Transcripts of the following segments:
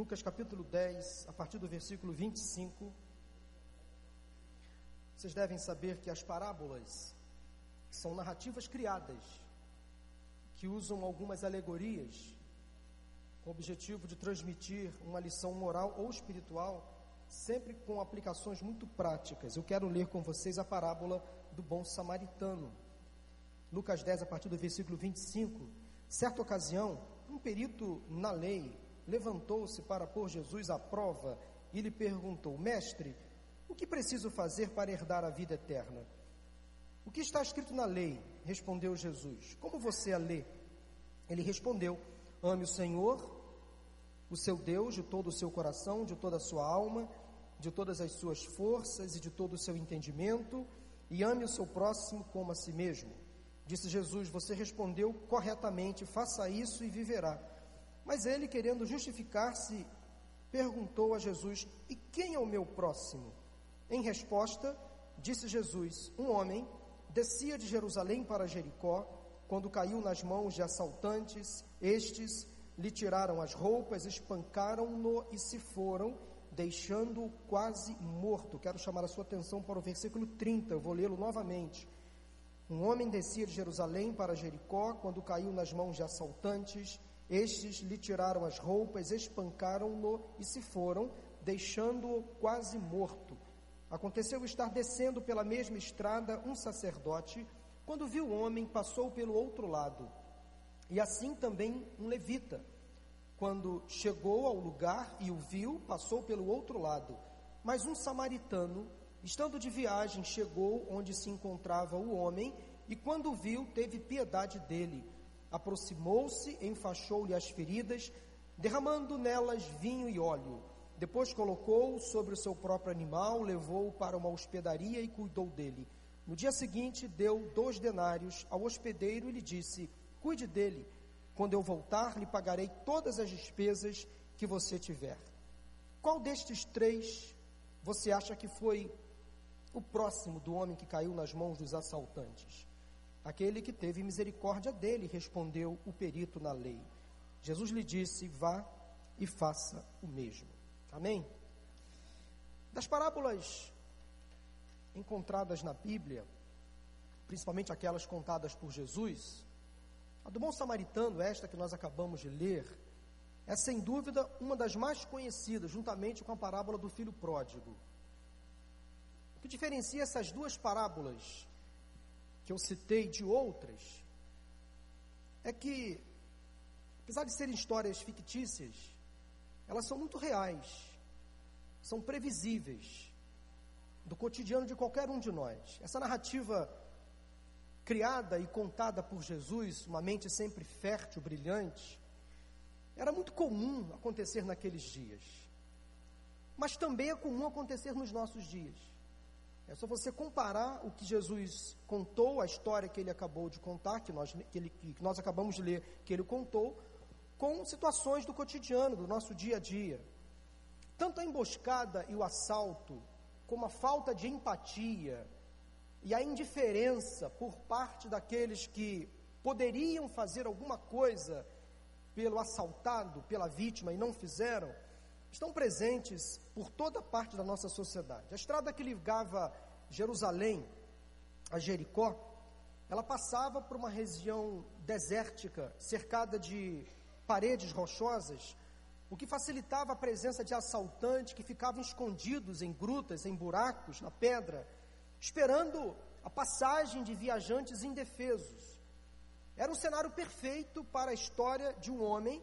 Lucas capítulo 10, a partir do versículo 25. Vocês devem saber que as parábolas são narrativas criadas que usam algumas alegorias com o objetivo de transmitir uma lição moral ou espiritual, sempre com aplicações muito práticas. Eu quero ler com vocês a parábola do bom samaritano. Lucas 10, a partir do versículo 25. Certa ocasião, um perito na lei levantou-se para pôr Jesus à prova e lhe perguntou: Mestre, o que preciso fazer para herdar a vida eterna? O que está escrito na lei? Respondeu Jesus. Como você a lê? Ele respondeu: Ame o Senhor, o seu Deus, de todo o seu coração, de toda a sua alma, de todas as suas forças e de todo o seu entendimento, e ame o seu próximo como a si mesmo. Disse Jesus: Você respondeu corretamente, faça isso e viverá. Mas ele, querendo justificar-se, perguntou a Jesus: E quem é o meu próximo? Em resposta, disse Jesus: Um homem descia de Jerusalém para Jericó, quando caiu nas mãos de assaltantes, estes lhe tiraram as roupas, espancaram-no e se foram, deixando-o quase morto. Quero chamar a sua atenção para o versículo 30, eu vou lê-lo novamente. Um homem descia de Jerusalém para Jericó, quando caiu nas mãos de assaltantes, estes lhe tiraram as roupas, espancaram-no e se foram, deixando-o quase morto. Aconteceu estar descendo pela mesma estrada um sacerdote, quando viu o homem, passou pelo outro lado. E assim também um levita. Quando chegou ao lugar e o viu, passou pelo outro lado. Mas um samaritano, estando de viagem, chegou onde se encontrava o homem e, quando o viu, teve piedade dele aproximou-se, enfaixou-lhe as feridas, derramando nelas vinho e óleo. Depois colocou-o sobre o seu próprio animal, levou-o para uma hospedaria e cuidou dele. No dia seguinte, deu dois denários ao hospedeiro e lhe disse: Cuide dele. Quando eu voltar, lhe pagarei todas as despesas que você tiver. Qual destes três você acha que foi o próximo do homem que caiu nas mãos dos assaltantes? Aquele que teve misericórdia dele, respondeu o perito na lei. Jesus lhe disse: Vá e faça o mesmo. Amém? Das parábolas encontradas na Bíblia, principalmente aquelas contadas por Jesus, a do bom samaritano, esta que nós acabamos de ler, é sem dúvida uma das mais conhecidas, juntamente com a parábola do filho pródigo. O que diferencia essas duas parábolas que eu citei de outras, é que, apesar de serem histórias fictícias, elas são muito reais, são previsíveis do cotidiano de qualquer um de nós. Essa narrativa criada e contada por Jesus, uma mente sempre fértil, brilhante, era muito comum acontecer naqueles dias. Mas também é comum acontecer nos nossos dias. É só você comparar o que Jesus contou, a história que ele acabou de contar, que nós, que, ele, que nós acabamos de ler, que ele contou, com situações do cotidiano, do nosso dia a dia. Tanto a emboscada e o assalto, como a falta de empatia e a indiferença por parte daqueles que poderiam fazer alguma coisa pelo assaltado, pela vítima e não fizeram, estão presentes por toda parte da nossa sociedade. A estrada que ligava Jerusalém a Jericó, ela passava por uma região desértica, cercada de paredes rochosas, o que facilitava a presença de assaltantes que ficavam escondidos em grutas, em buracos, na pedra, esperando a passagem de viajantes indefesos. Era um cenário perfeito para a história de um homem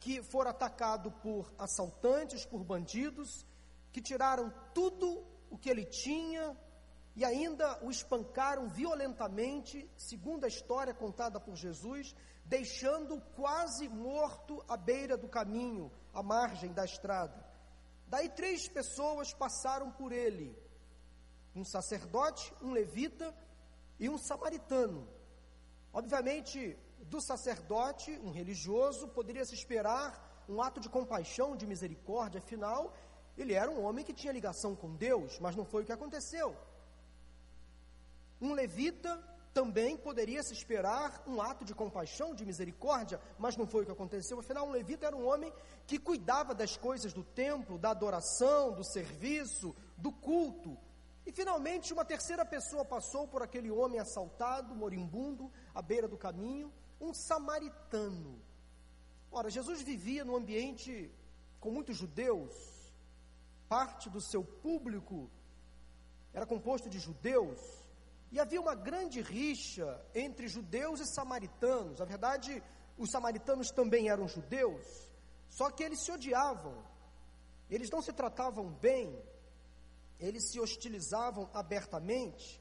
que for atacado por assaltantes, por bandidos, que tiraram tudo o que ele tinha e ainda o espancaram violentamente, segundo a história contada por Jesus, deixando-o quase morto à beira do caminho, à margem da estrada. Daí três pessoas passaram por ele: um sacerdote, um levita e um samaritano. Obviamente, do sacerdote, um religioso, poderia se esperar um ato de compaixão, de misericórdia, afinal, ele era um homem que tinha ligação com Deus, mas não foi o que aconteceu. Um levita também poderia se esperar um ato de compaixão, de misericórdia, mas não foi o que aconteceu. Afinal, um levita era um homem que cuidava das coisas do templo, da adoração, do serviço, do culto. E finalmente, uma terceira pessoa passou por aquele homem assaltado, moribundo, à beira do caminho, um samaritano. Ora, Jesus vivia num ambiente com muitos judeus, parte do seu público era composto de judeus, e havia uma grande rixa entre judeus e samaritanos. Na verdade, os samaritanos também eram judeus, só que eles se odiavam, eles não se tratavam bem, eles se hostilizavam abertamente.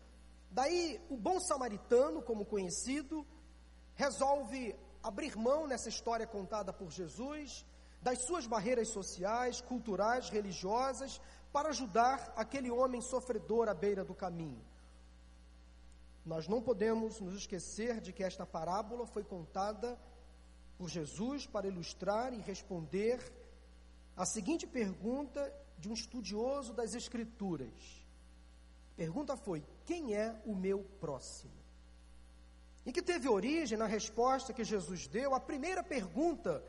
Daí, o bom samaritano, como conhecido, resolve abrir mão nessa história contada por Jesus das suas barreiras sociais, culturais, religiosas, para ajudar aquele homem sofredor à beira do caminho. Nós não podemos nos esquecer de que esta parábola foi contada por Jesus para ilustrar e responder a seguinte pergunta de um estudioso das Escrituras. A pergunta foi: Quem é o meu próximo? E que teve origem na resposta que Jesus deu à primeira pergunta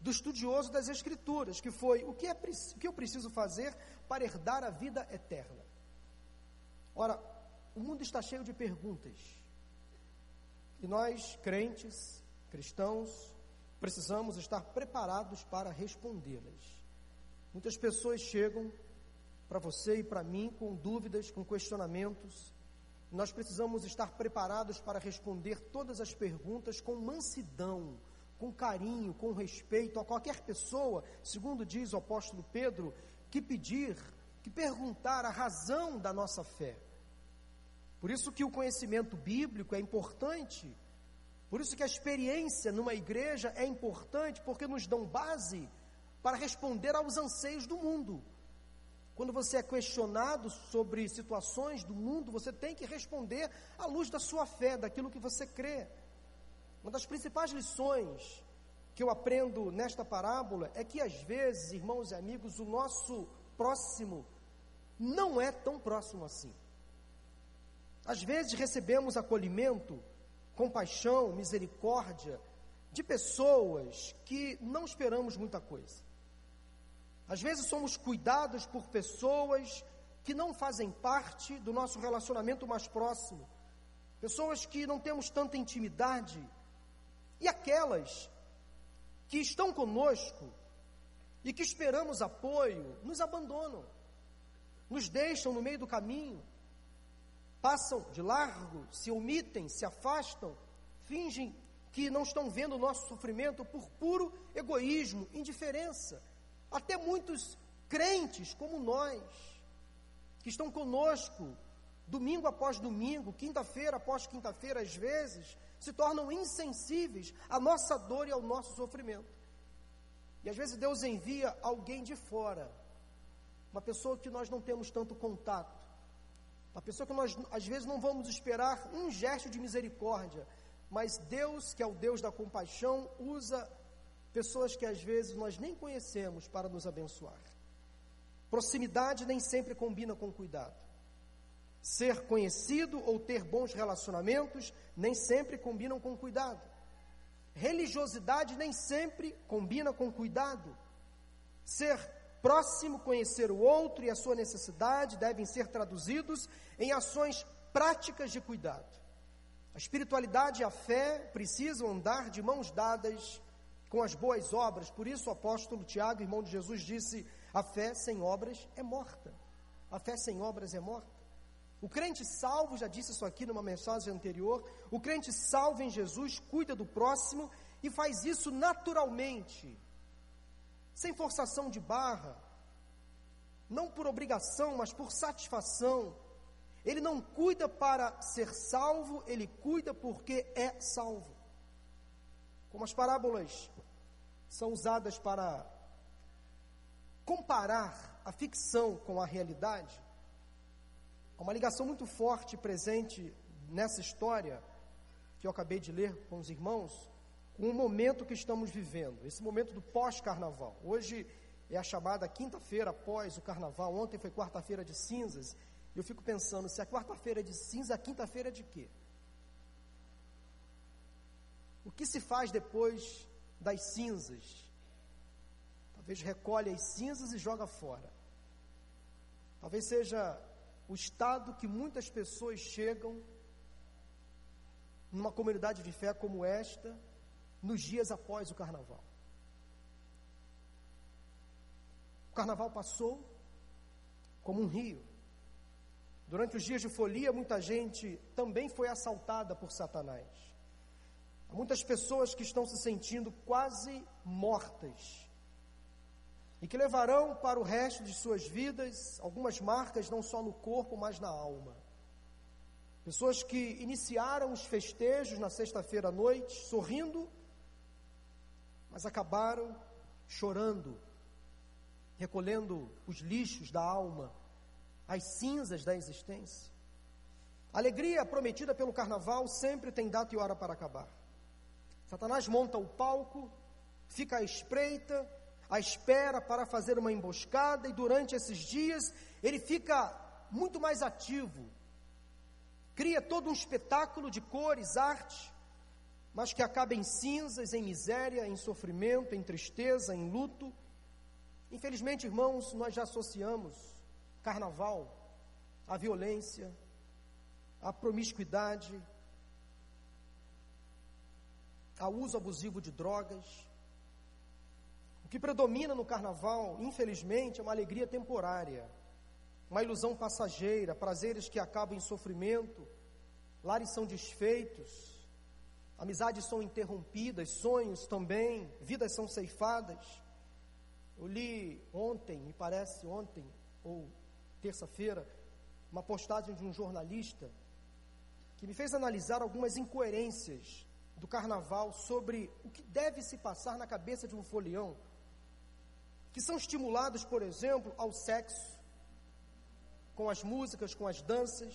do estudioso das Escrituras, que foi: o que, é, o que eu preciso fazer para herdar a vida eterna? Ora, o mundo está cheio de perguntas. E nós, crentes, cristãos, precisamos estar preparados para respondê-las. Muitas pessoas chegam para você e para mim com dúvidas, com questionamentos. Nós precisamos estar preparados para responder todas as perguntas com mansidão, com carinho, com respeito a qualquer pessoa, segundo diz o apóstolo Pedro, que pedir, que perguntar a razão da nossa fé. Por isso que o conhecimento bíblico é importante, por isso que a experiência numa igreja é importante, porque nos dão base para responder aos anseios do mundo. Quando você é questionado sobre situações do mundo, você tem que responder à luz da sua fé, daquilo que você crê. Uma das principais lições que eu aprendo nesta parábola é que, às vezes, irmãos e amigos, o nosso próximo não é tão próximo assim. Às vezes recebemos acolhimento, compaixão, misericórdia de pessoas que não esperamos muita coisa. Às vezes somos cuidados por pessoas que não fazem parte do nosso relacionamento mais próximo, pessoas que não temos tanta intimidade, e aquelas que estão conosco e que esperamos apoio, nos abandonam, nos deixam no meio do caminho, passam de largo, se omitem, se afastam, fingem que não estão vendo o nosso sofrimento por puro egoísmo, indiferença. Até muitos crentes como nós, que estão conosco domingo após domingo, quinta-feira após quinta-feira, às vezes, se tornam insensíveis à nossa dor e ao nosso sofrimento. E às vezes Deus envia alguém de fora, uma pessoa que nós não temos tanto contato, uma pessoa que nós às vezes não vamos esperar um gesto de misericórdia, mas Deus, que é o Deus da compaixão, usa pessoas que às vezes nós nem conhecemos para nos abençoar. Proximidade nem sempre combina com cuidado. Ser conhecido ou ter bons relacionamentos nem sempre combinam com cuidado. Religiosidade nem sempre combina com cuidado. Ser próximo, conhecer o outro e a sua necessidade devem ser traduzidos em ações práticas de cuidado. A espiritualidade e a fé precisam andar de mãos dadas com as boas obras. Por isso o apóstolo Tiago, irmão de Jesus, disse: a fé sem obras é morta. A fé sem obras é morta. O crente salvo, já disse isso aqui numa mensagem anterior, o crente salvo em Jesus cuida do próximo e faz isso naturalmente, sem forçação de barra, não por obrigação, mas por satisfação. Ele não cuida para ser salvo, ele cuida porque é salvo. Como as parábolas são usadas para comparar a ficção com a realidade, Há uma ligação muito forte presente nessa história que eu acabei de ler com os irmãos, com o momento que estamos vivendo, esse momento do pós-carnaval. Hoje é a chamada quinta-feira após o carnaval, ontem foi quarta-feira de cinzas. Eu fico pensando, se a quarta-feira é de cinza, a quinta-feira é de quê? O que se faz depois das cinzas? Talvez recolhe as cinzas e joga fora. Talvez seja o estado que muitas pessoas chegam numa comunidade de fé como esta, nos dias após o carnaval. O carnaval passou como um rio. Durante os dias de folia, muita gente também foi assaltada por Satanás. Há muitas pessoas que estão se sentindo quase mortas e que levarão para o resto de suas vidas algumas marcas, não só no corpo, mas na alma. Pessoas que iniciaram os festejos na sexta-feira à noite, sorrindo, mas acabaram chorando, recolhendo os lixos da alma as cinzas da existência. A alegria prometida pelo carnaval sempre tem data e hora para acabar. Satanás monta o palco, fica à espreita, à espera para fazer uma emboscada, e durante esses dias ele fica muito mais ativo. Cria todo um espetáculo de cores, arte, mas que acaba em cinzas, em miséria, em sofrimento, em tristeza, em luto. Infelizmente, irmãos, nós já associamos carnaval, a violência, a promiscuidade, ao uso abusivo de drogas. O que predomina no carnaval, infelizmente, é uma alegria temporária, uma ilusão passageira, prazeres que acabam em sofrimento, lares são desfeitos, amizades são interrompidas, sonhos também, vidas são ceifadas. Eu li ontem, me parece ontem, ou terça-feira, uma postagem de um jornalista que me fez analisar algumas incoerências do carnaval sobre o que deve se passar na cabeça de um folião, que são estimulados, por exemplo, ao sexo, com as músicas, com as danças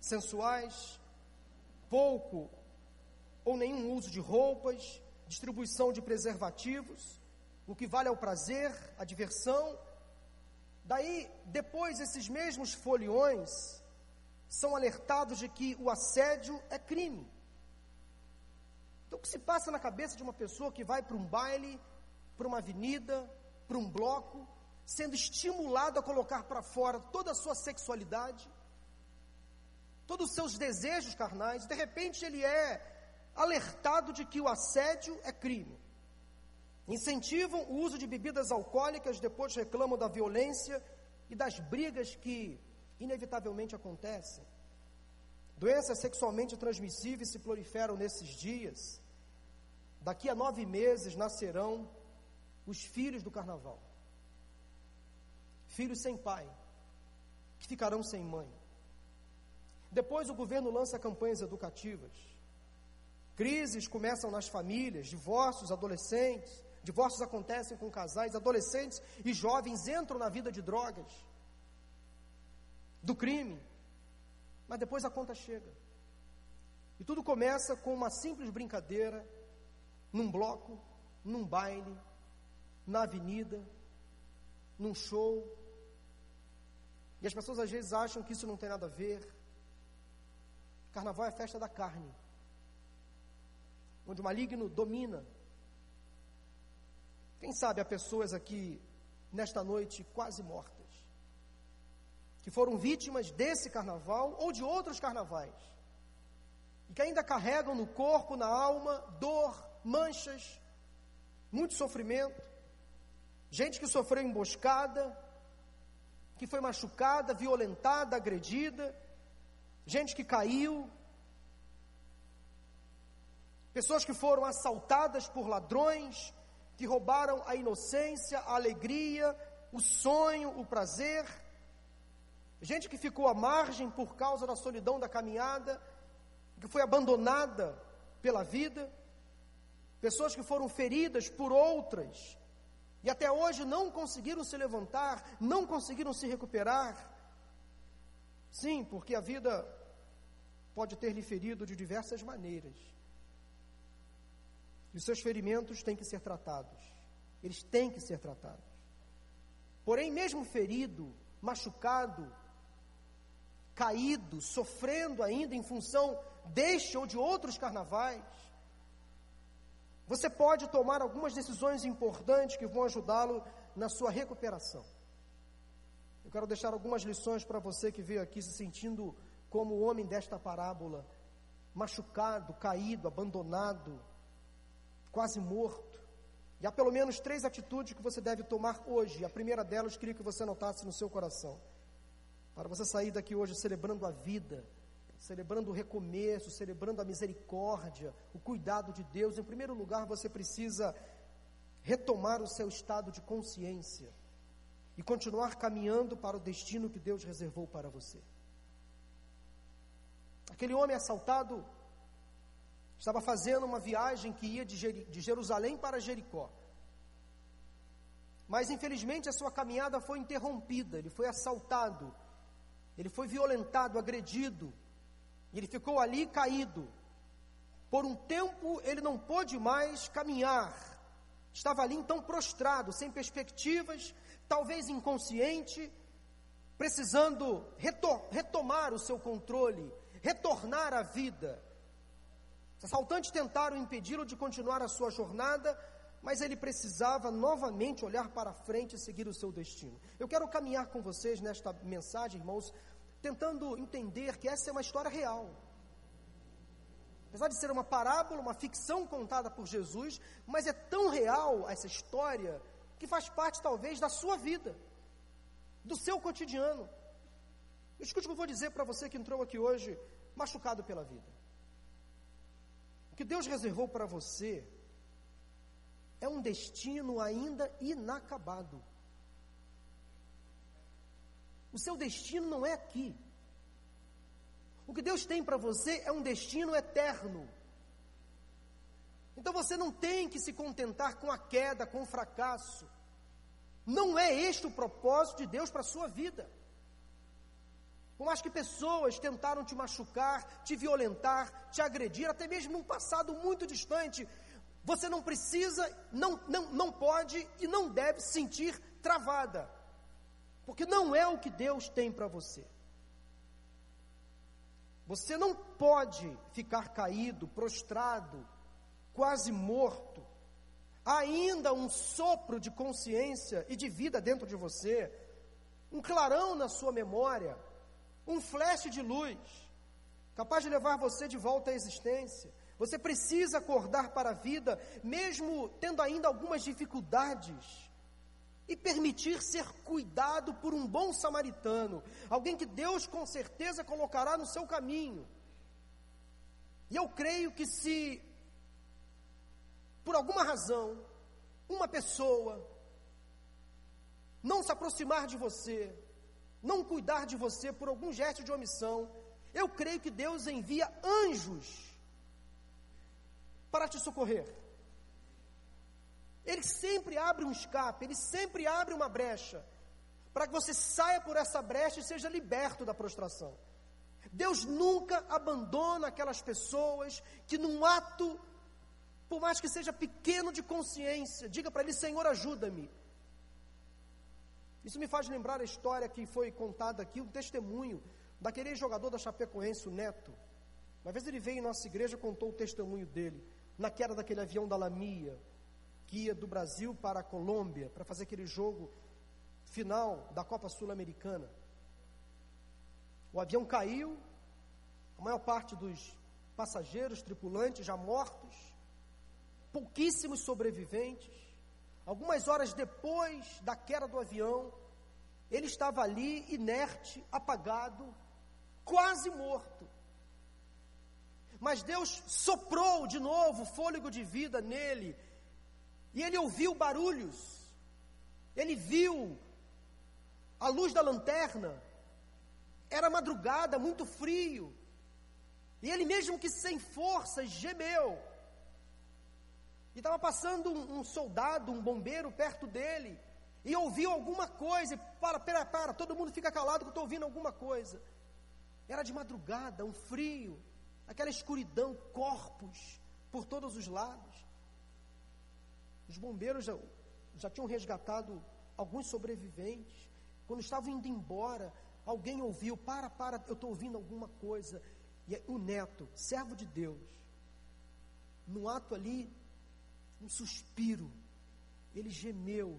sensuais, pouco ou nenhum uso de roupas, distribuição de preservativos, o que vale ao prazer, à diversão Daí, depois, esses mesmos foliões são alertados de que o assédio é crime. Que se passa na cabeça de uma pessoa que vai para um baile, para uma avenida, para um bloco, sendo estimulado a colocar para fora toda a sua sexualidade, todos os seus desejos carnais, de repente ele é alertado de que o assédio é crime. Incentivam o uso de bebidas alcoólicas, depois reclamam da violência e das brigas que inevitavelmente acontecem. Doenças sexualmente transmissíveis se proliferam nesses dias. Daqui a nove meses nascerão os filhos do carnaval. Filhos sem pai, que ficarão sem mãe. Depois o governo lança campanhas educativas. Crises começam nas famílias, divórcios, adolescentes. Divórcios acontecem com casais, adolescentes e jovens entram na vida de drogas, do crime, mas depois a conta chega. E tudo começa com uma simples brincadeira, num bloco, num baile, na avenida, num show. E as pessoas às vezes acham que isso não tem nada a ver. Carnaval é festa da carne, onde o maligno domina quem sabe há pessoas aqui nesta noite quase mortas, que foram vítimas desse carnaval ou de outros carnavais, e que ainda carregam no corpo, na alma, dor, manchas, muito sofrimento, gente que sofreu emboscada, que foi machucada, violentada, agredida, gente que caiu, pessoas que foram assaltadas por ladrões, que roubaram a inocência, a alegria, o sonho, o prazer. Gente que ficou à margem por causa da solidão da caminhada, que foi abandonada pela vida. Pessoas que foram feridas por outras e até hoje não conseguiram se levantar, não conseguiram se recuperar. Sim, porque a vida pode ter lhe ferido de diversas maneiras. E os seus ferimentos têm que ser tratados. Eles têm que ser tratados. Porém, mesmo ferido, machucado, caído, sofrendo ainda em função deste ou de outros carnavais, você pode tomar algumas decisões importantes que vão ajudá-lo na sua recuperação. Eu quero deixar algumas lições para você que veio aqui se sentindo como o homem desta parábola, machucado, caído, abandonado, quase morto. E há pelo menos três atitudes que você deve tomar hoje. A primeira delas, queria que você anotasse no seu coração. Para você sair daqui hoje celebrando a vida, celebrando o recomeço, celebrando a misericórdia, o cuidado de Deus, em primeiro lugar você precisa retomar o seu estado de consciência e continuar caminhando para o destino que Deus reservou para você. Aquele homem assaltado estava fazendo uma viagem que ia de, Jerusalém para Jericó. Mas infelizmente a sua caminhada foi interrompida, ele foi assaltado, ele foi violentado, agredido, ele ficou ali caído. Por um tempo ele não pôde mais caminhar, estava ali então prostrado, sem perspectivas, talvez inconsciente, precisando retomar o seu controle, retornar à vida. Os assaltantes tentaram impedi-lo de continuar a sua jornada, mas ele precisava novamente olhar para frente e seguir o seu destino. Eu quero caminhar com vocês nesta mensagem, irmãos, tentando entender que essa é uma história real. Apesar de ser uma parábola, uma ficção contada por Jesus, mas é tão real essa história que faz parte talvez da sua vida, do seu cotidiano. Escute o que eu vou dizer para você que entrou aqui hoje machucado pela vida. O que Deus reservou para você é um destino ainda inacabado. O seu destino não é aqui. O que Deus tem para você é um destino eterno. Então você não tem que se contentar com a queda, com o fracasso. Não é este o propósito de Deus para a sua vida. Por mais que pessoas tentaram te machucar, te violentar, te agredir, até mesmo num passado muito distante, você não precisa, não, não, não pode e não deve sentir travada. Porque não é o que Deus tem para você. Você não pode ficar caído, prostrado, quase morto. Ainda um sopro de consciência e de vida dentro de você, um clarão na sua memória, um flash de luz, capaz de levar você de volta à existência. Você precisa acordar para a vida, mesmo tendo ainda algumas dificuldades e permitir ser cuidado por um bom samaritano, alguém que Deus com certeza colocará no seu caminho. E eu creio que se, por alguma razão, uma pessoa não se aproximar de você, não cuidar de você por algum gesto de omissão, eu creio que Deus envia anjos para te socorrer. Ele sempre abre um escape, ele sempre abre uma brecha, para que você saia por essa brecha e seja liberto da prostração. Deus nunca abandona aquelas pessoas que, num ato, por mais que seja pequeno de consciência, diga para ele: Senhor, ajuda-me. Isso me faz lembrar a história que foi contada aqui, um testemunho daquele jogador da Chapecoense, o Neto. Uma vez ele veio em nossa igreja e contou o testemunho dele, na queda daquele avião da Lamia, que ia do Brasil para a Colômbia para fazer aquele jogo final da Copa Sul-Americana. O avião caiu, a maior parte dos passageiros, tripulantes já mortos, pouquíssimos sobreviventes. Algumas horas depois da queda do avião, ele estava ali inerte, apagado, quase morto. Mas Deus soprou de novo fôlego de vida nele, e ele ouviu barulhos, ele viu a luz da lanterna, era madrugada, muito frio, e ele, mesmo que sem forças, gemeu. E estava passando um, um, soldado, um bombeiro perto dele, e ouviu alguma coisa, e para, para, para, todo mundo fica calado que eu estou ouvindo alguma coisa. Era de madrugada, um frio, aquela escuridão, corpos por todos os lados. Os bombeiros já, já tinham resgatado alguns sobreviventes. Quando estavam indo embora, alguém ouviu: para, para, eu estou ouvindo alguma coisa. E o neto, servo de Deus, no ato ali um suspiro. Ele gemeu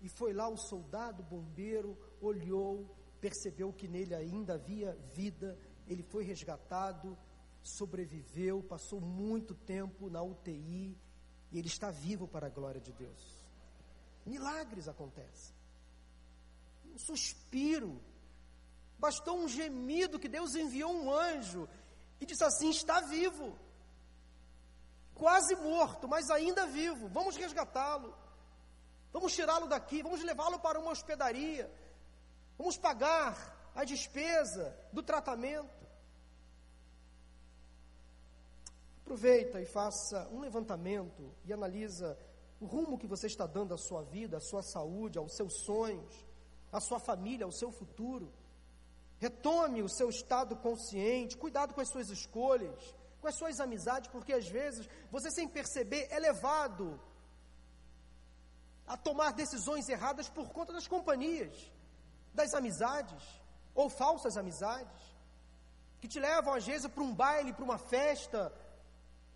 e foi lá o soldado bombeiro, olhou, percebeu que nele ainda havia vida, ele foi resgatado, sobreviveu, passou muito tempo na UTI e ele está vivo para a glória de Deus. Milagres acontecem. Um suspiro, bastou um gemido que Deus enviou um anjo e disse assim: está vivo, quase morto, mas ainda vivo, vamos resgatá-lo. Vamos tirá-lo daqui, vamos levá-lo para uma hospedaria. Vamos pagar a despesa do tratamento. Aproveita e faça um levantamento e analisa o rumo que você está dando à sua vida, à sua saúde, aos seus sonhos, à sua família, ao seu futuro. Retome o seu estado consciente, cuidado com as suas escolhas, com as suas amizades, porque às vezes você, sem perceber, é levado a tomar decisões erradas por conta das companhias, das amizades, ou falsas amizades, que te levam às vezes para um baile, para uma festa,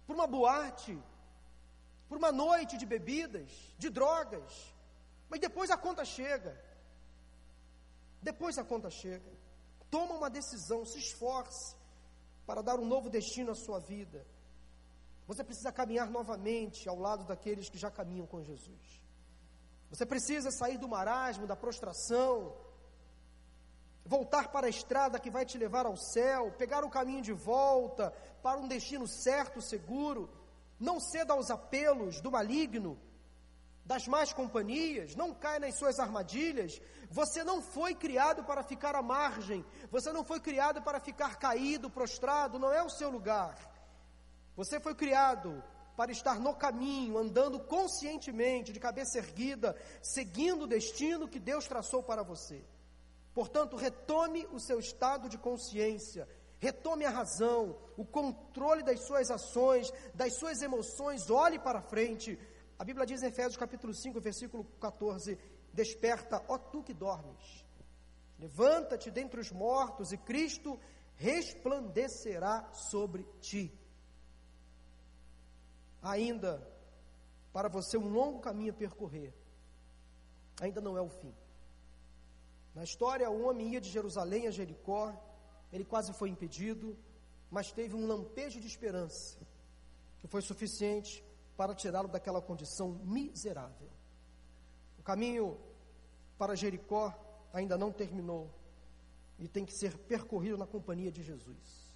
para uma boate, para uma noite de bebidas, de drogas, mas depois a conta chega. Depois a conta chega. Toma uma decisão, se esforce para dar um novo destino à sua vida. Você precisa caminhar novamente ao lado daqueles que já caminham com Jesus. Você precisa sair do marasmo, da prostração, voltar para a estrada que vai te levar ao céu, pegar o caminho de volta para um destino certo, seguro. Não ceda aos apelos do maligno, das más companhias, não caia nas suas armadilhas. Você não foi criado para ficar à margem, você não foi criado para ficar caído, prostrado, não é o seu lugar. Você foi criado para estar no caminho, andando conscientemente, de cabeça erguida, seguindo o destino que Deus traçou para você. Portanto, retome o seu estado de consciência, retome a razão, o controle das suas ações, das suas emoções, olhe para frente. A Bíblia diz em Efésios capítulo 5, versículo 14: Desperta, ó tu que dormes, levanta-te dentre os mortos e Cristo resplandecerá sobre ti ainda para você um longo caminho a percorrer. Ainda não é o fim. Na história, o homem ia de Jerusalém a Jericó, ele quase foi impedido, mas teve um lampejo de esperança, que foi suficiente para tirá-lo daquela condição miserável. O caminho para Jericó ainda não terminou e tem que ser percorrido na companhia de Jesus.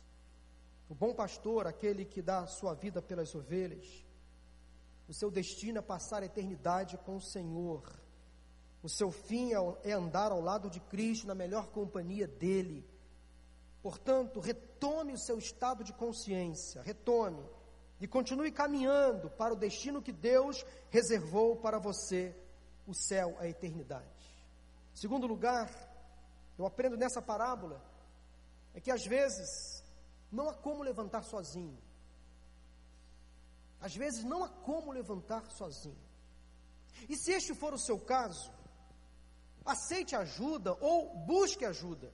O bom pastor, aquele que dá sua vida pelas ovelhas, o seu destino é passar a eternidade com o Senhor. O seu fim é, andar ao lado de Cristo, na melhor companhia dele. Portanto, retome o seu estado de consciência, retome e continue caminhando para o destino que Deus reservou para você, o céu, a eternidade. Segundo lugar, eu aprendo nessa parábola é que às vezes não há como levantar sozinho. Às vezes não há como levantar sozinho. E se este for o seu caso, aceite ajuda ou busque ajuda.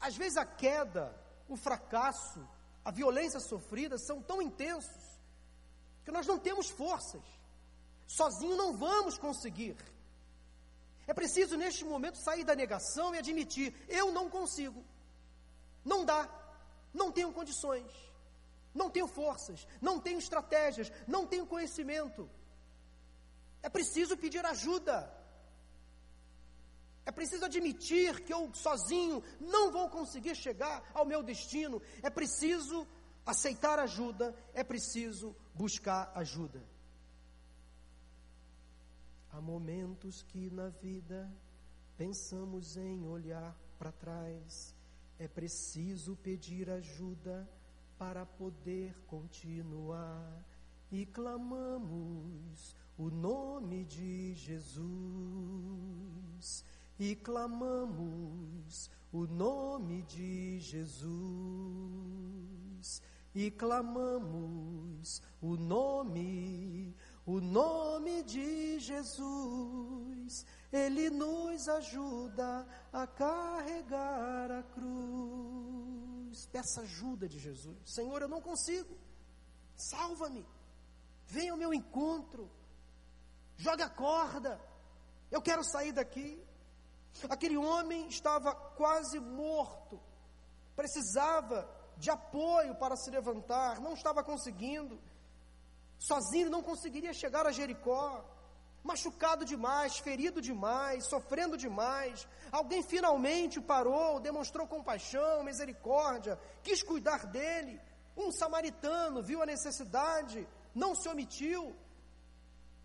Às vezes a queda, o fracasso, a violência sofrida são tão intensos que nós não temos forças. Sozinho não vamos conseguir. É preciso neste momento sair da negação e admitir: eu não consigo. Não dá. Não tenho condições. Não tenho forças. Não tenho estratégias. Não tenho conhecimento. É preciso pedir ajuda. É preciso admitir que eu sozinho não vou conseguir chegar ao meu destino. É preciso aceitar ajuda. É preciso buscar ajuda. Há momentos que na vida pensamos em olhar para trás é preciso pedir ajuda para poder continuar. E clamamos o nome de Jesus. E clamamos o nome de Jesus. E clamamos o nome, o nome de Jesus ele nos ajuda a carregar a cruz. Peça ajuda de Jesus. Senhor, eu não consigo. Salva-me. Venha ao meu encontro. Joga a corda. Eu quero sair daqui. Aquele homem estava quase morto. Precisava de apoio para se levantar, não estava conseguindo. Sozinho não conseguiria chegar a Jericó. Machucado demais, ferido demais, sofrendo demais. Alguém finalmente parou, demonstrou compaixão, misericórdia, quis cuidar dele. Um samaritano viu a necessidade, não se omitiu,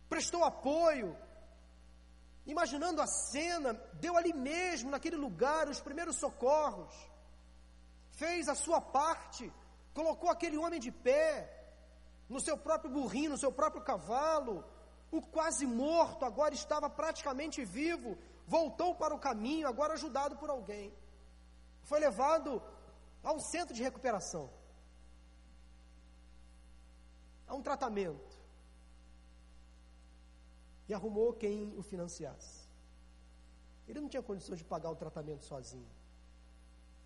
prestou apoio. Imaginando a cena, deu ali mesmo, naquele lugar, os primeiros socorros. Fez a sua parte, colocou aquele homem de pé, no seu próprio burrinho, no seu próprio cavalo. O quase morto agora estava praticamente vivo, voltou para o caminho, agora ajudado por alguém. Foi levado a um centro de recuperação, a um tratamento. E arrumou quem o financiasse. Ele não tinha condições de pagar o tratamento sozinho.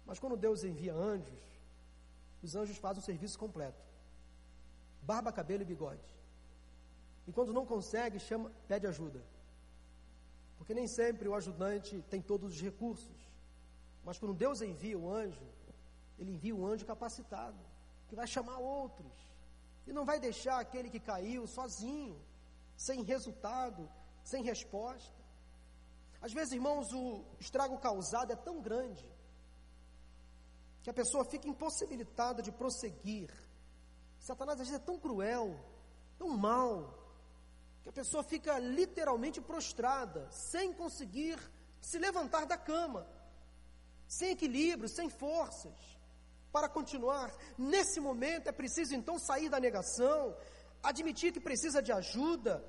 Mas quando Deus envia anjos, os anjos fazem o serviço completo barba, cabelo e bigode. E quando não consegue, chama, pede ajuda. Porque nem sempre o ajudante tem todos os recursos. Mas quando Deus envia o anjo, ele envia um anjo capacitado, que vai chamar outros. E não vai deixar aquele que caiu sozinho, sem resultado, sem resposta. Às vezes, irmãos, o estrago causado é tão grande que a pessoa fica impossibilitada de prosseguir Satanás às vezes é tão cruel, tão mal, que a pessoa fica literalmente prostrada, sem conseguir se levantar da cama, sem equilíbrio, sem forças para continuar. Nesse momento é preciso então sair da negação, admitir que precisa de ajuda.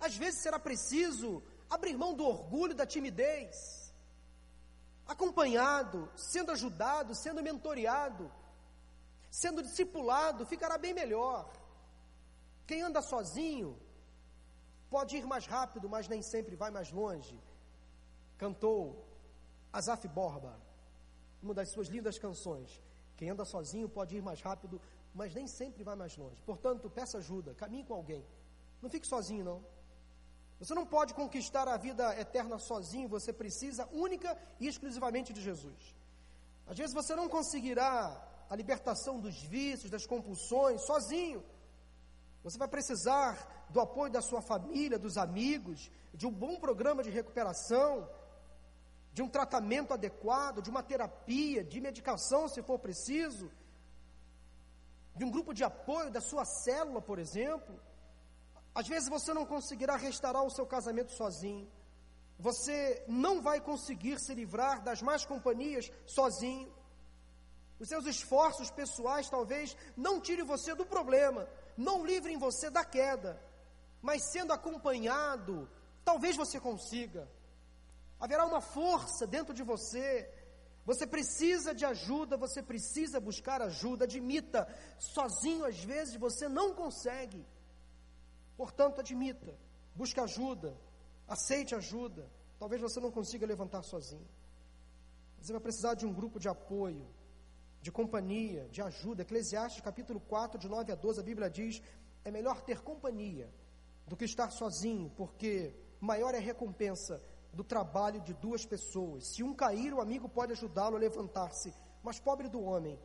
Às vezes será preciso abrir mão do orgulho, da timidez. Acompanhado, sendo ajudado, sendo mentoreado, sendo discipulado, ficará bem melhor. Quem anda sozinho pode ir mais rápido, mas nem sempre vai mais longe. Cantou Azaf Borba, uma das suas lindas canções. Quem anda sozinho pode ir mais rápido, mas nem sempre vai mais longe. Portanto, peça ajuda, caminhe com alguém. Não fique sozinho, não. Você não pode conquistar a vida eterna sozinho, você precisa única e exclusivamente de Jesus. Às vezes você não conseguirá a libertação dos vícios, das compulsões, sozinho. Você vai precisar do apoio da sua família, dos amigos, de um bom programa de recuperação, de um tratamento adequado, de uma terapia, de medicação, se for preciso, de um grupo de apoio da sua célula, por exemplo. Às vezes você não conseguirá restaurar o seu casamento sozinho. Você não vai conseguir se livrar das más companhias sozinho. Os seus esforços pessoais talvez não tirem você do problema, não livrem você da queda, mas sendo acompanhado, talvez você consiga. Haverá uma força dentro de você. Você precisa de ajuda, você precisa buscar ajuda. Admita, sozinho às vezes você não consegue. Portanto, admita, busque ajuda, aceite ajuda. Talvez você não consiga levantar sozinho. Você vai precisar de um grupo de apoio de companhia, de ajuda. Eclesiastes capítulo 4, de 9 a 12, a Bíblia diz: é melhor ter companhia do que estar sozinho, porque maior é a recompensa do trabalho de duas pessoas. Se um cair, o amigo pode ajudá-lo a levantar-se, mas pobre do homem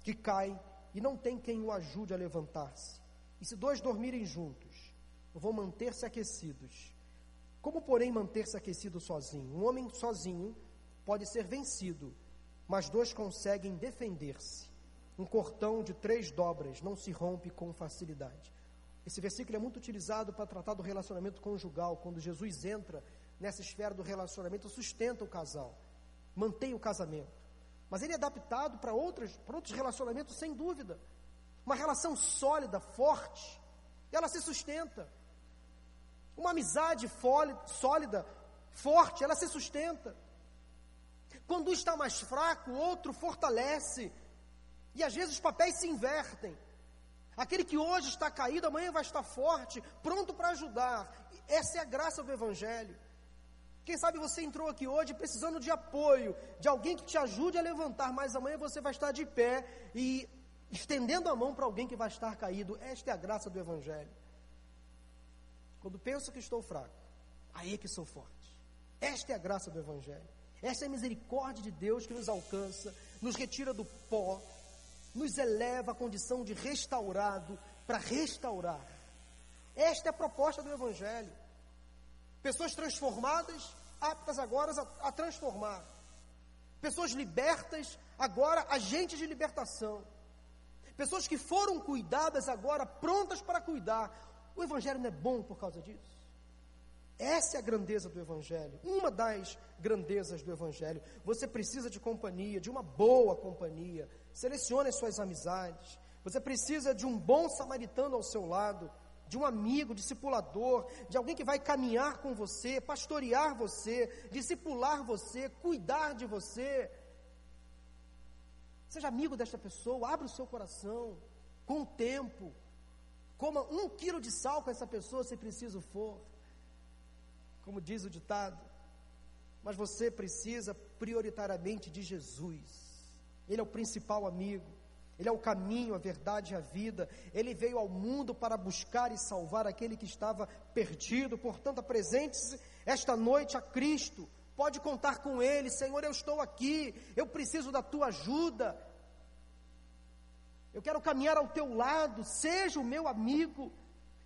que cai e não tem quem o ajude a levantar-se. E se dois dormirem juntos, vão manter-se aquecidos. Como, porém, manter-se aquecido sozinho? Um homem sozinho pode ser vencido mas dois conseguem defender-se. Um cordão de três dobras não se rompe com facilidade. Esse versículo é muito utilizado para tratar do relacionamento conjugal, quando Jesus entra nessa esfera do relacionamento, sustenta o casal, mantém o casamento. Mas ele é adaptado para outros, para outros relacionamentos, sem dúvida. Uma relação sólida, forte, ela se sustenta. Uma amizade sólida, forte, ela se sustenta. Quando um está mais fraco, o outro fortalece. E às vezes os papéis se invertem. Aquele que hoje está caído, amanhã vai estar forte, pronto para ajudar. Essa é a graça do Evangelho. Quem sabe você entrou aqui hoje precisando de apoio, de alguém que te ajude a levantar, mas amanhã você vai estar de pé e estendendo a mão para alguém que vai estar caído. Esta é a graça do Evangelho. Quando penso que estou fraco, aí é que sou forte. Esta é a graça do Evangelho. Esta é a misericórdia de Deus que nos alcança, nos retira do pó, nos eleva à condição de restaurado para restaurar. Esta é a proposta do Evangelho. Pessoas transformadas, aptas agora a, a transformar. Pessoas libertas, agora agentes de libertação. Pessoas que foram cuidadas, agora prontas para cuidar. O Evangelho não é bom por causa disso? Essa é a grandeza do Evangelho, uma das grandezas do Evangelho. Você precisa de companhia, de uma boa companhia. Selecione as suas amizades. Você precisa de um bom samaritano ao seu lado, de um amigo, discipulador, de alguém que vai caminhar com você, pastorear você, discipular você, cuidar de você. Seja amigo desta pessoa, abra o seu coração, com o tempo. Coma um quilo de sal com essa pessoa, se preciso for como diz o ditado, mas você precisa prioritariamente de Jesus. Ele é o principal amigo, ele é o caminho, a verdade e a vida. Ele veio ao mundo para buscar e salvar aquele que estava perdido. Portanto, apresente-se esta noite a Cristo. Pode contar com Ele, Senhor, eu estou aqui, eu preciso da tua ajuda. Eu quero caminhar ao teu lado, seja o meu amigo.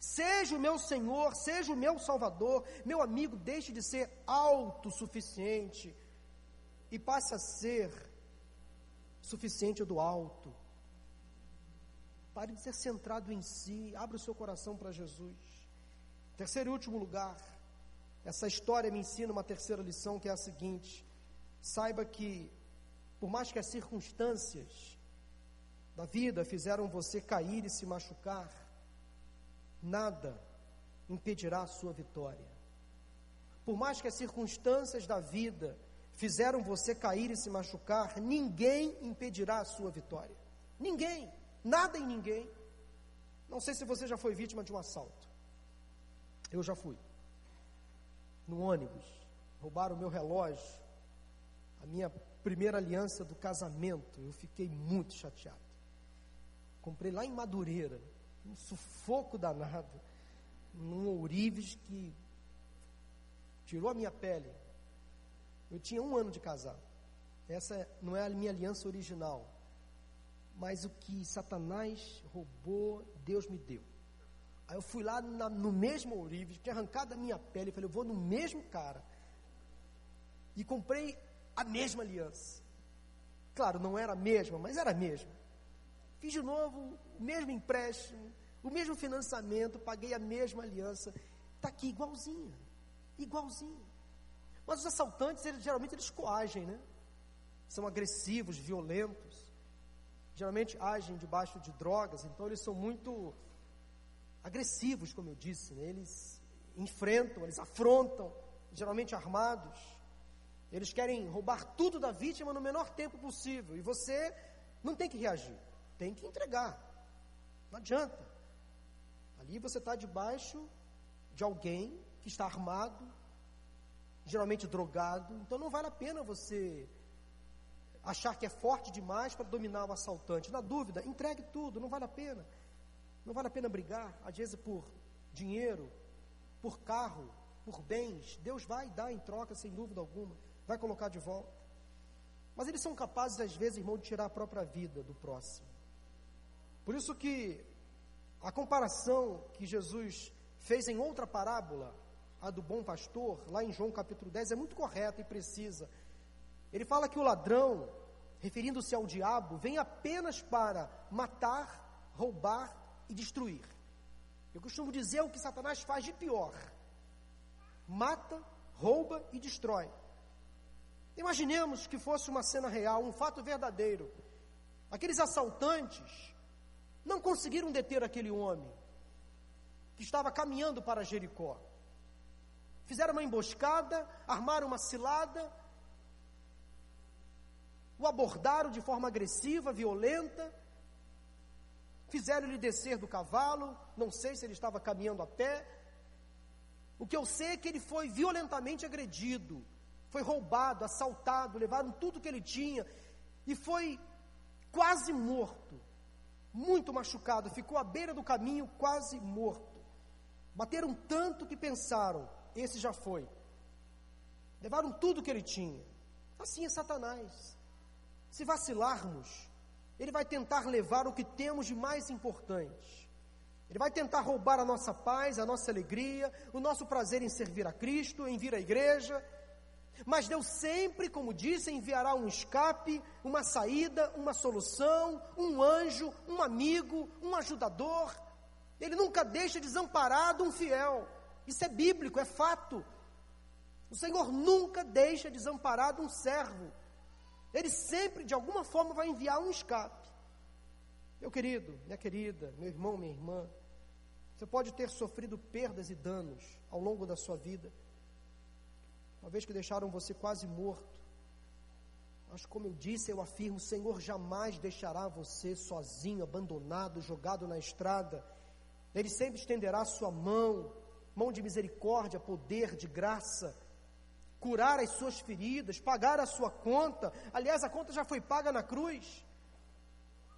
Seja o meu Senhor, seja o meu Salvador, meu amigo, deixe de ser autossuficiente e passe a ser suficiente do alto. Pare de ser centrado em si, abra o seu coração para Jesus. Terceiro e último lugar, essa história me ensina uma terceira lição que é a seguinte: saiba que, por mais que as circunstâncias da vida fizeram você cair e se machucar, nada impedirá a sua vitória. Por mais que as circunstâncias da vida fizeram você cair e se machucar, ninguém impedirá a sua vitória. Ninguém, nada e ninguém. Não sei se você já foi vítima de um assalto. Eu já fui. No ônibus, roubaram o meu relógio, a minha primeira aliança do casamento. Eu fiquei muito chateado. Comprei lá em Madureira, um sufoco danado, num ourives que tirou a minha pele. Eu tinha um ano de casado. Essa não é a minha aliança original. Mas o que Satanás roubou, Deus me deu. Aí eu fui lá na, no mesmo ourives, tinha arrancado a minha pele, falei, eu vou no mesmo cara. E comprei a mesma aliança. Claro, não era a mesma, mas era a mesma. Fiz de novo o mesmo empréstimo, o mesmo financiamento, paguei a mesma aliança. Está aqui igualzinha, igualzinha. Mas os assaltantes, eles, geralmente, eles coagem, né? São agressivos, violentos. Geralmente agem debaixo de drogas, então eles são muito agressivos, como eu disse. Né? Eles enfrentam, eles afrontam, geralmente armados. Eles querem roubar tudo da vítima no menor tempo possível. E você não tem que reagir, tem que entregar. Não adianta. Ali você está debaixo de alguém que está armado, geralmente drogado, então não vale a pena você achar que é forte demais para dominar o assaltante. Na dúvida, entregue tudo, não vale a pena. Não vale a pena brigar, às vezes por dinheiro, por carro, por bens. Deus vai dar em troca, sem dúvida alguma, vai colocar de volta. Mas eles são capazes, às vezes, irmão, de tirar a própria vida do próximo. Por isso que a comparação que Jesus fez em outra parábola, a do bom pastor, lá em João capítulo 10, é muito correta e precisa. Ele fala que o ladrão, referindo-se ao diabo, vem apenas para matar, roubar e destruir. Eu costumo dizer o que Satanás faz de pior: mata, rouba e destrói. Imaginemos que fosse uma cena real, um fato verdadeiro. Aqueles assaltantes não conseguiram deter aquele homem que estava caminhando para Jericó. Fizeram uma emboscada, armaram uma cilada, o abordaram de forma agressiva, violenta, fizeram-lhe descer do cavalo, não sei se ele estava caminhando a pé. O que eu sei é que ele foi violentamente agredido, foi roubado, assaltado, levaram tudo que ele tinha e foi quase morto muito machucado, ficou à beira do caminho, quase morto. Bateram tanto que pensaram: esse já foi. Levaram tudo que ele tinha. Assim é Satanás. Se vacilarmos, ele vai tentar levar o que temos de mais importante. Ele vai tentar roubar a nossa paz, a nossa alegria, o nosso prazer em servir a Cristo, em vir à igreja. Mas Deus sempre, como disse, enviará um escape, uma saída, uma solução, um anjo, um amigo, um ajudador. Ele nunca deixa desamparado um fiel. Isso é bíblico, é fato. O Senhor nunca deixa desamparado um servo. Ele sempre, de alguma forma, vai enviar um escape. Meu querido, minha querida, meu irmão, minha irmã, você pode ter sofrido perdas e danos ao longo da sua vida, uma vez que deixaram você quase morto. Mas, como eu disse, eu afirmo: o Senhor jamais deixará você sozinho, abandonado, jogado na estrada. Ele sempre estenderá a sua mão, mão de misericórdia, poder, de graça curar as suas feridas, pagar a sua conta. Aliás, a conta já foi paga na cruz.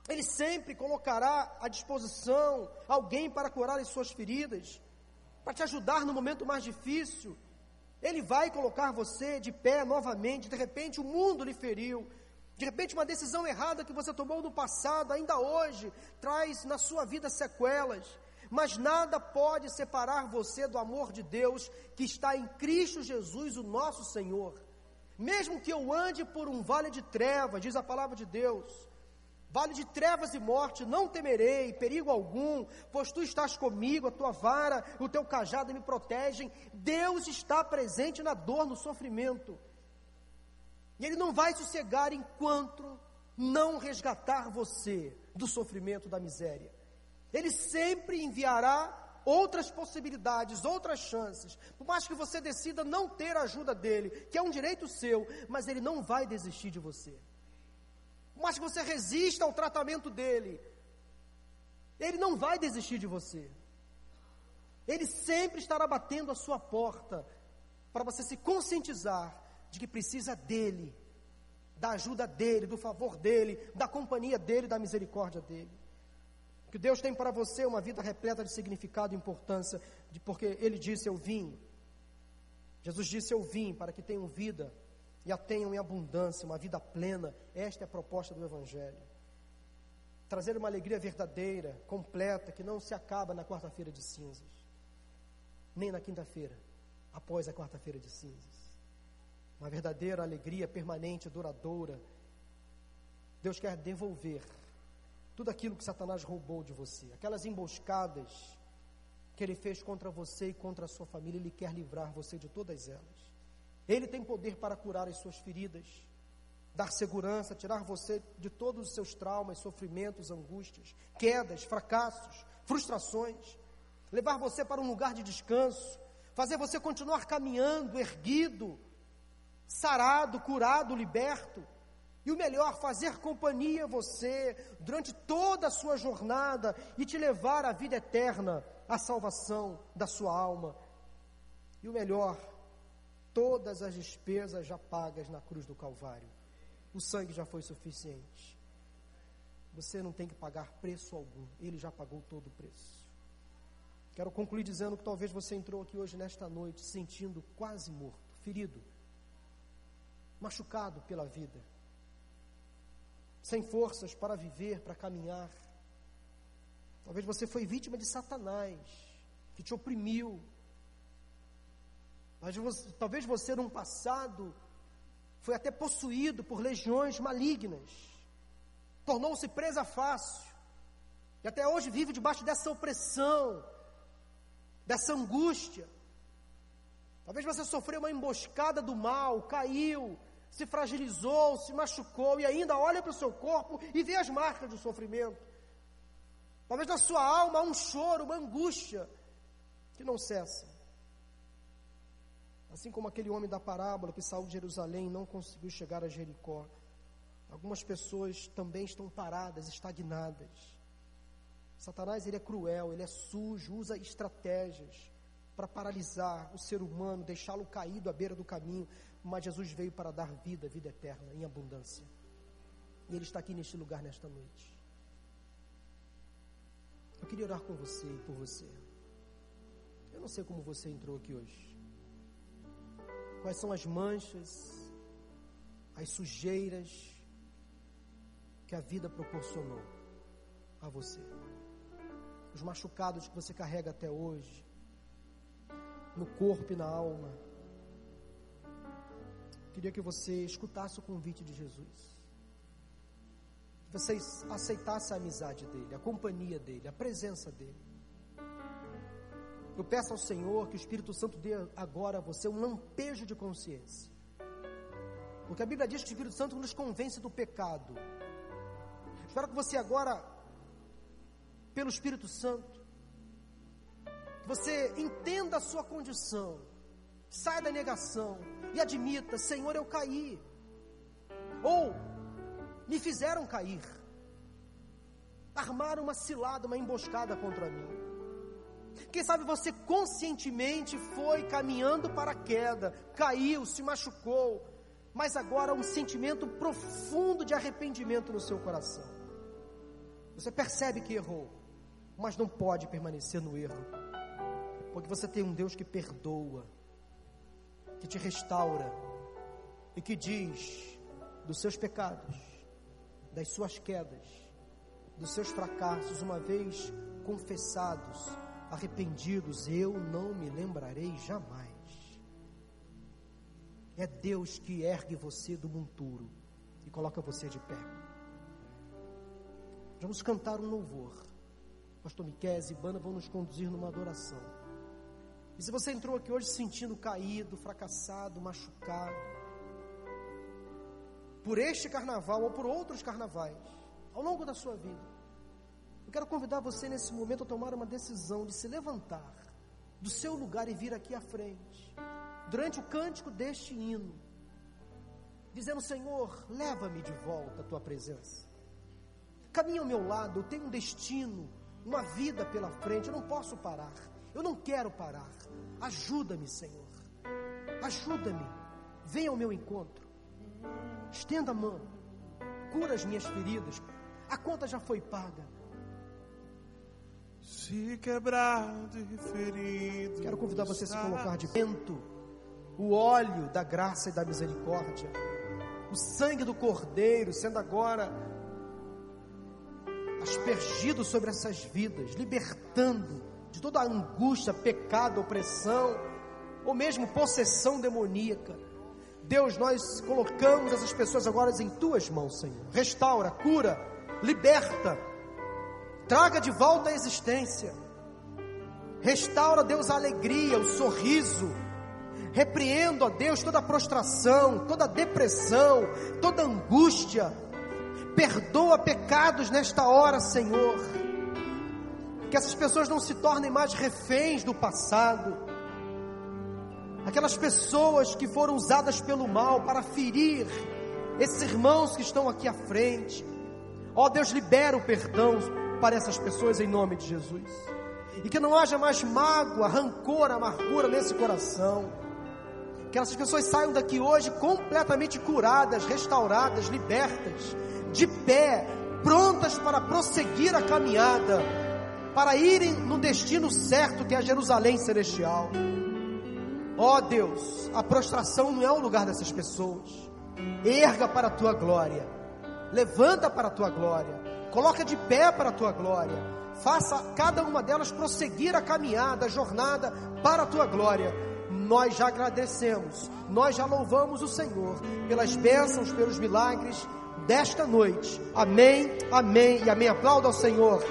Ele sempre colocará à disposição alguém para curar as suas feridas, para te ajudar no momento mais difícil. Ele vai colocar você de pé novamente. De repente, o mundo lhe feriu. De repente, uma decisão errada que você tomou no passado, ainda hoje, traz na sua vida sequelas mas nada pode separar você do amor de Deus que está em Cristo Jesus, o nosso Senhor. Mesmo que eu ande por um vale de trevas, diz a palavra de Deus, vale de trevas e morte, não temerei perigo algum, pois tu estás comigo, a tua vara, o teu cajado me protegem. Deus está presente na dor, no sofrimento. E Ele não vai sossegar enquanto não resgatar você do sofrimento, da miséria. Ele sempre enviará outras possibilidades, outras chances. Por mais que você decida não ter a ajuda dele, que é um direito seu, mas ele não vai desistir de você. Por mais que você resista ao tratamento dele, ele não vai desistir de você. Ele sempre estará batendo a sua porta para você se conscientizar de que precisa dele, da ajuda dele, do favor dele, da companhia dele, da misericórdia dele. Que Deus tem para você uma vida repleta de significado e importância, de, porque Ele disse: Eu vim. Jesus disse: Eu vim para que tenham vida e a tenham em abundância, uma vida plena. Esta é a proposta do Evangelho. Trazer uma alegria verdadeira, completa, que não se acaba na quarta-feira de cinzas, nem na quinta-feira, após a quarta-feira de cinzas. Uma verdadeira alegria permanente, duradoura. Deus quer devolver tudo aquilo que Satanás roubou de você, aquelas emboscadas que ele fez contra você e contra a sua família, ele quer livrar você de todas elas. Ele tem poder para curar as suas feridas, dar segurança, tirar você de todos os seus traumas, sofrimentos, angústias, quedas, fracassos, frustrações, levar você para um lugar de descanso, fazer você continuar caminhando, erguido, sarado, curado, liberto. E o melhor, fazer companhia a você durante toda a sua jornada e te levar à vida eterna, à salvação da sua alma. E o melhor, todas as despesas já pagas na cruz do Calvário. O sangue já foi suficiente. Você não tem que pagar preço algum, ele já pagou todo o preço. Quero concluir dizendo que talvez você entrou aqui hoje, nesta noite, sentindo quase morto, ferido, machucado pela vida sem forças para viver, para caminhar. Talvez você foi vítima de Satanás, que te oprimiu. Talvez você, num passado, foi até possuído por legiões malignas, tornou-se presa fácil, e até hoje vive debaixo dessa opressão, dessa angústia. Talvez você sofreu uma emboscada do mal, caiu, se fragilizou, se machucou e ainda olha para o seu corpo e vê as marcas do sofrimento. Talvez na sua alma há um choro, uma angústia que não cessa. Assim como aquele homem da parábola que saiu de Jerusalém e não conseguiu chegar a Jericó. Algumas pessoas também estão paradas, estagnadas. Satanás ele é cruel, ele é sujo, usa estratégias para paralisar o ser humano, deixá-lo caído à beira do caminho mas Jesus veio para dar vida, vida eterna, em abundância. E Ele está aqui neste lugar nesta noite. Eu queria orar com você e por você. Eu não sei como você entrou aqui hoje. Quais são as manchas, as sujeiras que a vida proporcionou a você. Os machucados que você carrega até hoje, no corpo e na alma. Queria que você escutasse o convite de Jesus. Que você aceitasse a amizade dele, a companhia dele, a presença dele. Eu peço ao Senhor que o Espírito Santo dê agora a você um lampejo de consciência. Porque a Bíblia diz que o Espírito Santo nos convence do pecado. Espero que você agora, pelo Espírito Santo, que você entenda a sua condição, saia da negação e admita: Senhor, eu caí. Ou me fizeram cair. Armaram uma cilada, uma emboscada contra mim. Quem sabe você conscientemente foi caminhando para a queda, caiu, se machucou, mas agora um sentimento profundo de arrependimento no seu coração. Você percebe que errou, mas não pode permanecer no erro, porque você tem um Deus que perdoa, que te restaura e que diz dos seus pecados, das suas quedas, dos seus fracassos, uma vez confessados, arrependidos, eu não me lembrarei jamais. É Deus que ergue você do monturo e coloca você de pé. Vamos cantar um louvor. Pastor Miquel e Bana vão nos conduzir numa adoração. E se você entrou aqui hoje se sentindo caído, fracassado, machucado, por este carnaval ou por outros carnavais, ao longo da sua vida, eu quero convidar você nesse momento a tomar uma decisão de se levantar do seu lugar e vir aqui à frente, durante o cântico deste hino, dizendo: Senhor, leva-me de volta à tua presença. Caminha ao meu lado, eu tenho um destino, uma vida pela frente, eu não posso parar, eu não quero parar. Ajuda-me, Senhor, ajuda-me, venha ao meu encontro, estenda a mão, cura as minhas feridas, a conta já foi paga. Se quebrado e ferido. Quero convidar você a se colocar de vento, o óleo da graça e da misericórdia, o sangue do Cordeiro sendo agora aspergido sobre essas vidas, libertando de toda a angústia, pecado, opressão, ou mesmo possessão demoníaca. Deus, nós colocamos essas pessoas agora em tuas mãos, Senhor. Restaura, cura, liberta. Traga de volta a existência, restaura, Deus, a alegria, o sorriso, repreendo, ó Deus, toda prostração, toda depressão, toda angústia, perdoa pecados nesta hora, Senhor, que essas pessoas não se tornem mais reféns do passado, aquelas pessoas que foram usadas pelo mal para ferir esses irmãos que estão aqui à frente, ó Deus, libera o perdão, para essas pessoas em nome de Jesus. E que não haja mais mágoa, rancor, amargura nesse coração. Que essas pessoas saiam daqui hoje completamente curadas, restauradas, libertas, de pé, prontas para prosseguir a caminhada, para irem no destino certo que é Jerusalém celestial. Ó oh Deus, a prostração não é o lugar dessas pessoas. Erga para a tua glória, levanta para a tua glória coloca de pé para a tua glória, faça cada uma delas prosseguir a caminhada, a jornada para a tua glória. Nós já agradecemos, nós já louvamos o Senhor pelas bênçãos, pelos milagres desta noite. Amém, amém e amém. Aplauda ao Senhor.